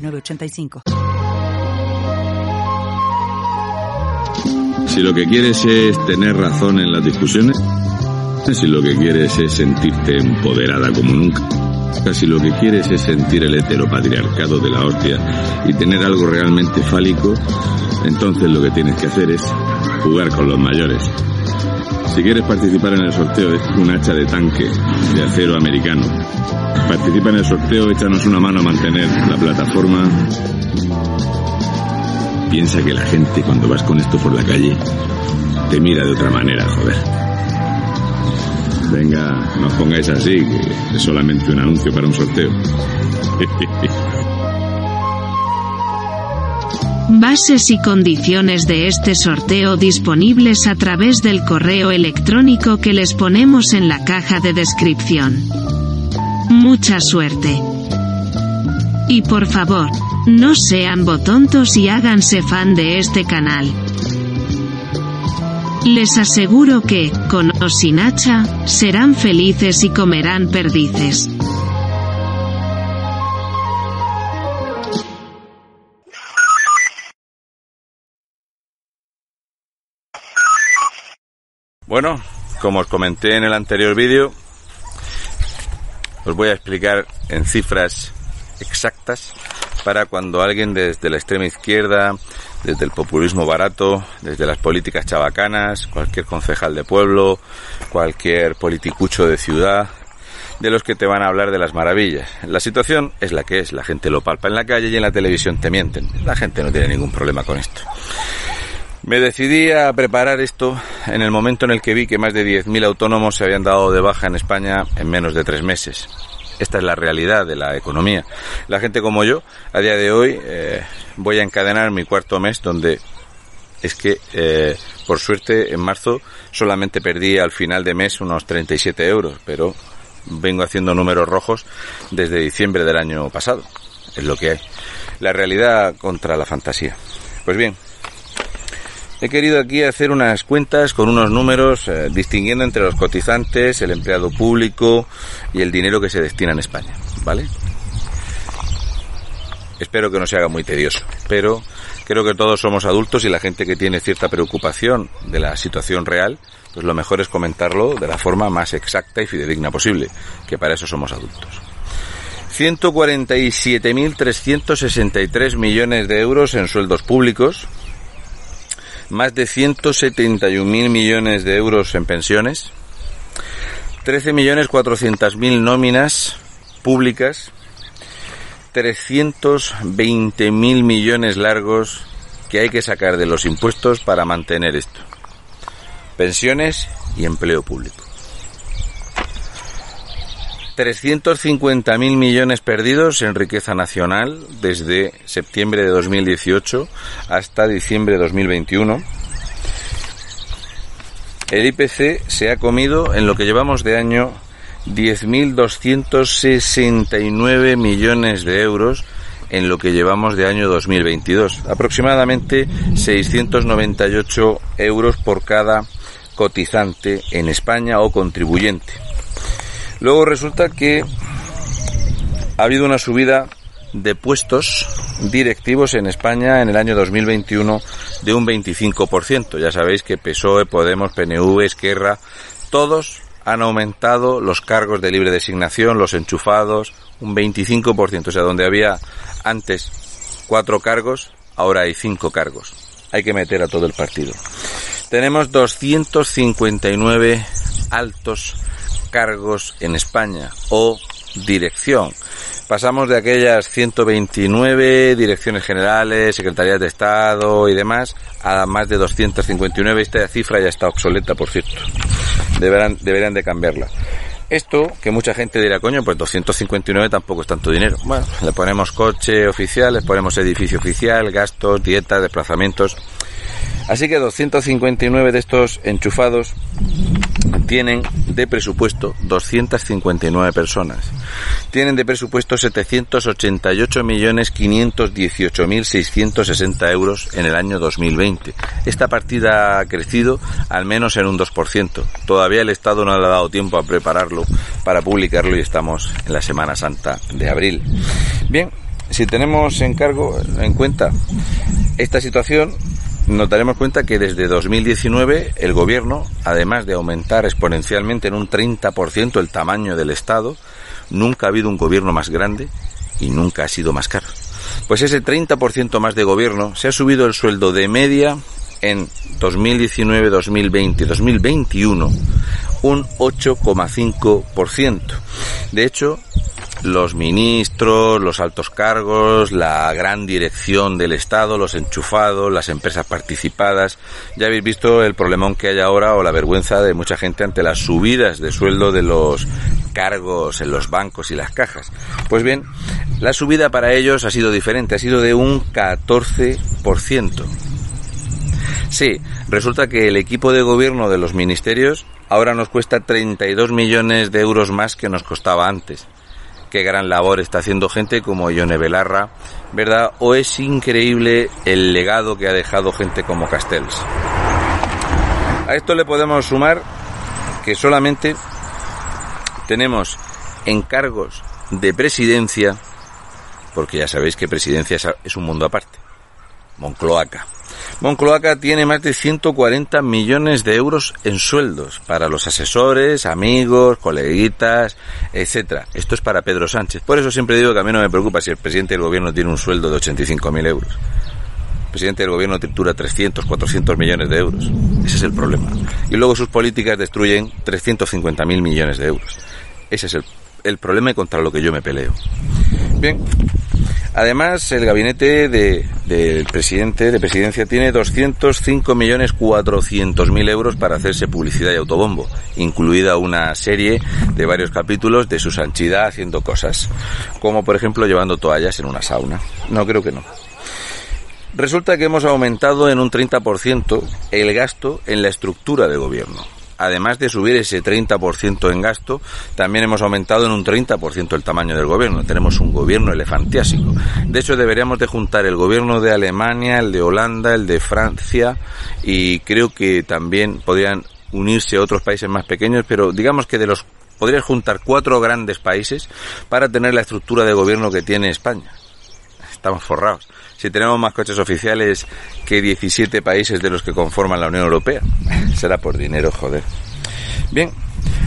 906985. Si lo que quieres es tener razón en las discusiones, si lo que quieres es sentirte empoderada como nunca, si lo que quieres es sentir el heteropatriarcado de la hostia y tener algo realmente fálico, entonces lo que tienes que hacer es jugar con los mayores. Si quieres participar en el sorteo, es un hacha de tanque de acero americano. Participa en el sorteo, échanos una mano a mantener la plataforma. Piensa que la gente cuando vas con esto por la calle te mira de otra manera, joder. Venga, no os pongáis así, que es solamente un anuncio para un sorteo. Bases y condiciones de este sorteo disponibles a través del correo electrónico que les ponemos en la caja de descripción. Mucha suerte. Y por favor, no sean botontos y háganse fan de este canal. Les aseguro que, con o sin hacha, serán felices y comerán perdices. Bueno, como os comenté en el anterior vídeo, os voy a explicar en cifras exactas para cuando alguien desde la extrema izquierda, desde el populismo barato, desde las políticas chabacanas, cualquier concejal de pueblo, cualquier politicucho de ciudad, de los que te van a hablar de las maravillas. La situación es la que es, la gente lo palpa en la calle y en la televisión te mienten. La gente no tiene ningún problema con esto. Me decidí a preparar esto en el momento en el que vi que más de 10.000 autónomos se habían dado de baja en España en menos de tres meses. Esta es la realidad de la economía. La gente como yo, a día de hoy, eh, voy a encadenar mi cuarto mes donde es que, eh, por suerte, en marzo solamente perdí al final de mes unos 37 euros, pero vengo haciendo números rojos desde diciembre del año pasado. Es lo que hay. La realidad contra la fantasía. Pues bien, He querido aquí hacer unas cuentas con unos números eh, distinguiendo entre los cotizantes, el empleado público y el dinero que se destina en España, ¿vale? Espero que no se haga muy tedioso, pero creo que todos somos adultos y la gente que tiene cierta preocupación de la situación real, pues lo mejor es comentarlo de la forma más exacta y fidedigna posible, que para eso somos adultos. 147.363 millones de euros en sueldos públicos, más de 171.000 millones de euros en pensiones, 13.400.000 nóminas públicas, 320.000 millones largos que hay que sacar de los impuestos para mantener esto. Pensiones y empleo público. 350.000 millones perdidos en riqueza nacional desde septiembre de 2018 hasta diciembre de 2021. El IPC se ha comido en lo que llevamos de año 10.269 millones de euros en lo que llevamos de año 2022. Aproximadamente 698 euros por cada cotizante en España o contribuyente. Luego resulta que ha habido una subida de puestos directivos en España en el año 2021 de un 25%. Ya sabéis que PSOE, Podemos, PNV, Esquerra, todos han aumentado los cargos de libre designación, los enchufados, un 25%. O sea, donde había antes cuatro cargos, ahora hay cinco cargos. Hay que meter a todo el partido. Tenemos 259 altos cargos en España o dirección. Pasamos de aquellas 129 direcciones generales, secretarías de Estado y demás a más de 259. Esta cifra ya está obsoleta, por cierto. Deberán, deberían de cambiarla. Esto, que mucha gente dirá, coño, pues 259 tampoco es tanto dinero. Bueno, le ponemos coche oficial, le ponemos edificio oficial, gastos, dietas, desplazamientos. Así que 259 de estos enchufados tienen de presupuesto 259 personas. Tienen de presupuesto 788.518.660 euros en el año 2020. Esta partida ha crecido al menos en un 2%. Todavía el Estado no le ha dado tiempo a prepararlo para publicarlo y estamos en la Semana Santa de abril. Bien, si tenemos en cargo, en cuenta esta situación, nos daremos cuenta que desde 2019 el gobierno, además de aumentar exponencialmente en un 30% el tamaño del Estado, nunca ha habido un gobierno más grande y nunca ha sido más caro. Pues ese 30% más de gobierno se ha subido el sueldo de media en 2019, 2020, 2021 un 8,5%. De hecho, los ministros, los altos cargos, la gran dirección del Estado, los enchufados, las empresas participadas. Ya habéis visto el problemón que hay ahora o la vergüenza de mucha gente ante las subidas de sueldo de los cargos en los bancos y las cajas. Pues bien, la subida para ellos ha sido diferente, ha sido de un 14%. Sí, resulta que el equipo de gobierno de los ministerios ahora nos cuesta 32 millones de euros más que nos costaba antes qué gran labor está haciendo gente como Ione Belarra, ¿verdad? O es increíble el legado que ha dejado gente como Castells. A esto le podemos sumar que solamente tenemos encargos de presidencia, porque ya sabéis que presidencia es un mundo aparte, Moncloaca. Moncloaca tiene más de 140 millones de euros en sueldos para los asesores, amigos, coleguitas, etcétera. Esto es para Pedro Sánchez. Por eso siempre digo que a mí no me preocupa si el presidente del gobierno tiene un sueldo de 85.000 euros. El presidente del gobierno tritura 300, 400 millones de euros. Ese es el problema. Y luego sus políticas destruyen 350.000 millones de euros. Ese es el, el problema y contra lo que yo me peleo. Bien, Además, el gabinete del presidente de presidencia tiene 205.400.000 euros para hacerse publicidad y autobombo, incluida una serie de varios capítulos de su sanchidad haciendo cosas, como por ejemplo llevando toallas en una sauna. No, creo que no. Resulta que hemos aumentado en un 30% el gasto en la estructura de gobierno además de subir ese 30% en gasto, también hemos aumentado en un 30% el tamaño del gobierno. Tenemos un gobierno elefantiásico. De hecho, deberíamos de juntar el gobierno de Alemania, el de Holanda, el de Francia y creo que también podrían unirse otros países más pequeños, pero digamos que de los podrías juntar cuatro grandes países para tener la estructura de gobierno que tiene España. Estamos forrados si tenemos más coches oficiales que 17 países de los que conforman la Unión Europea. Será por dinero, joder. Bien,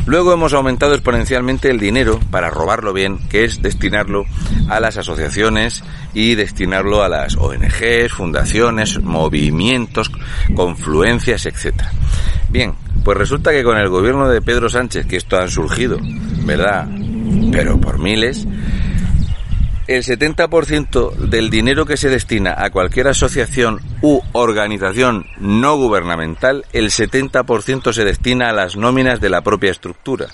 Luego hemos aumentado exponencialmente el dinero para robarlo bien, que es destinarlo a las asociaciones y destinarlo a las ONGs, fundaciones, movimientos, confluencias, etc. Bien, pues resulta que con el gobierno de Pedro Sánchez, que esto han surgido, ¿verdad? Pero por miles, el 70% del dinero que se destina a cualquier asociación u organización no gubernamental, el 70% se destina a las nóminas de la propia estructura.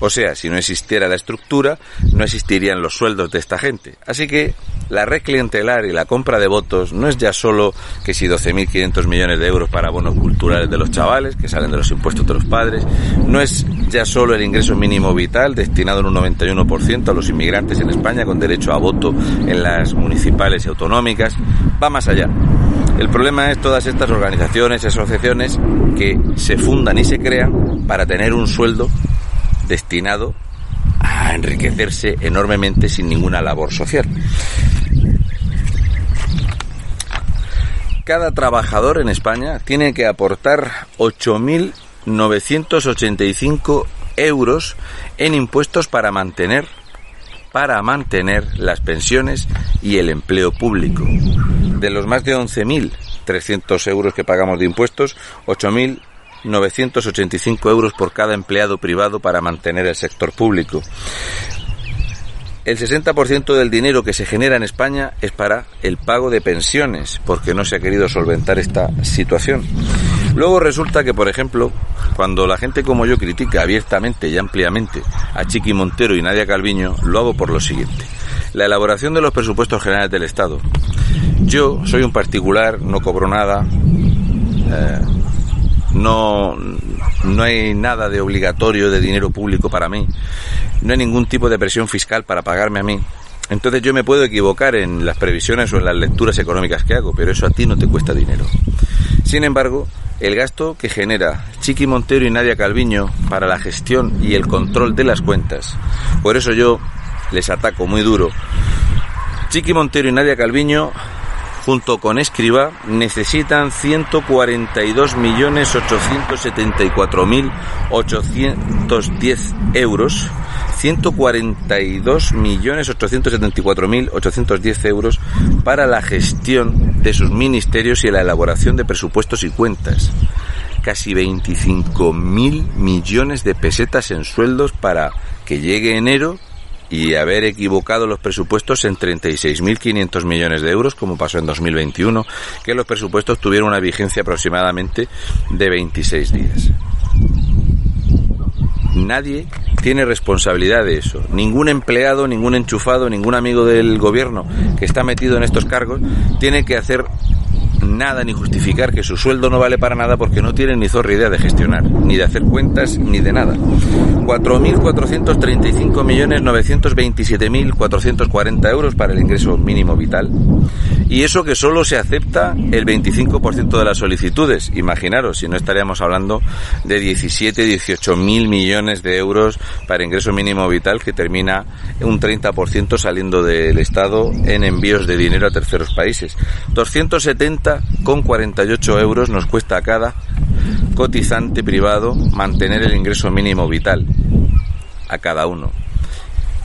O sea, si no existiera la estructura, no existirían los sueldos de esta gente. Así que la red clientelar y la compra de votos no es ya solo que si 12.500 millones de euros para bonos culturales de los chavales, que salen de los impuestos de los padres, no es ya solo el ingreso mínimo vital destinado en un 91% a los inmigrantes en España con derecho a voto en las municipales y autonómicas, va más allá. El problema es todas estas organizaciones y asociaciones que se fundan y se crean para tener un sueldo destinado a enriquecerse enormemente sin ninguna labor social. Cada trabajador en España tiene que aportar 8.985 euros en impuestos para mantener para mantener las pensiones y el empleo público. De los más de 11.300 euros que pagamos de impuestos, 8.985 euros por cada empleado privado para mantener el sector público. El 60% del dinero que se genera en España es para el pago de pensiones, porque no se ha querido solventar esta situación. Luego resulta que, por ejemplo, cuando la gente como yo critica abiertamente y ampliamente a Chiqui Montero y Nadia Calviño, lo hago por lo siguiente. La elaboración de los presupuestos generales del Estado. Yo soy un particular, no cobro nada, eh, no, no hay nada de obligatorio de dinero público para mí, no hay ningún tipo de presión fiscal para pagarme a mí. Entonces yo me puedo equivocar en las previsiones o en las lecturas económicas que hago, pero eso a ti no te cuesta dinero. Sin embargo, el gasto que genera Chiqui Montero y Nadia Calviño para la gestión y el control de las cuentas, por eso yo les ataco muy duro. Chiqui Montero y Nadia Calviño junto con Escriba, necesitan 142.874.810 euros. 142.874.810 euros para la gestión de sus ministerios y la elaboración de presupuestos y cuentas. Casi 25.000 millones de pesetas en sueldos para que llegue enero y haber equivocado los presupuestos en 36.500 millones de euros, como pasó en 2021, que los presupuestos tuvieron una vigencia aproximadamente de 26 días. Nadie tiene responsabilidad de eso. Ningún empleado, ningún enchufado, ningún amigo del gobierno que está metido en estos cargos tiene que hacer nada ni justificar que su sueldo no vale para nada porque no tienen ni zorra idea de gestionar, ni de hacer cuentas, ni de nada. 4.435.927.440 euros para el ingreso mínimo vital. Y eso que solo se acepta el 25% de las solicitudes. Imaginaros, si no estaríamos hablando de 17, 18 mil millones de euros para ingreso mínimo vital que termina un 30% saliendo del Estado en envíos de dinero a terceros países. 270 con 48 euros nos cuesta cada cotizante privado mantener el ingreso mínimo vital a cada uno.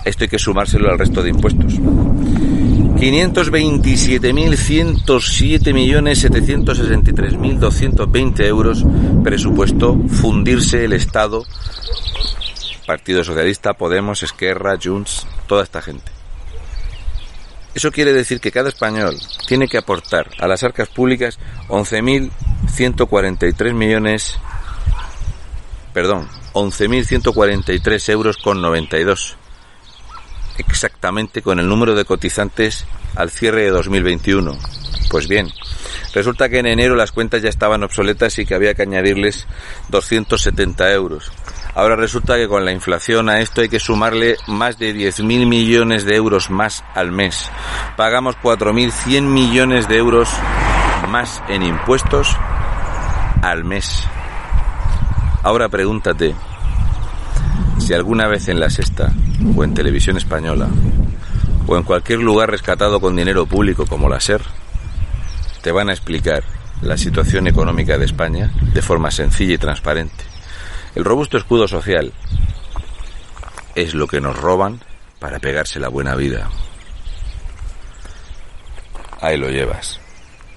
Esto hay que sumárselo al resto de impuestos. 527.107.763.220 euros presupuesto fundirse el Estado, Partido Socialista, Podemos, Esquerra, Junts, toda esta gente. Eso quiere decir que cada español tiene que aportar a las arcas públicas 11.143 millones, perdón, 11.143 euros con 92 exactamente con el número de cotizantes al cierre de 2021. Pues bien, resulta que en enero las cuentas ya estaban obsoletas y que había que añadirles 270 euros. Ahora resulta que con la inflación a esto hay que sumarle más de 10.000 millones de euros más al mes. Pagamos 4.100 millones de euros más en impuestos al mes. Ahora pregúntate, si alguna vez en la sexta o en televisión española o en cualquier lugar rescatado con dinero público como la SER, te van a explicar la situación económica de España de forma sencilla y transparente. El robusto escudo social es lo que nos roban para pegarse la buena vida. Ahí lo llevas.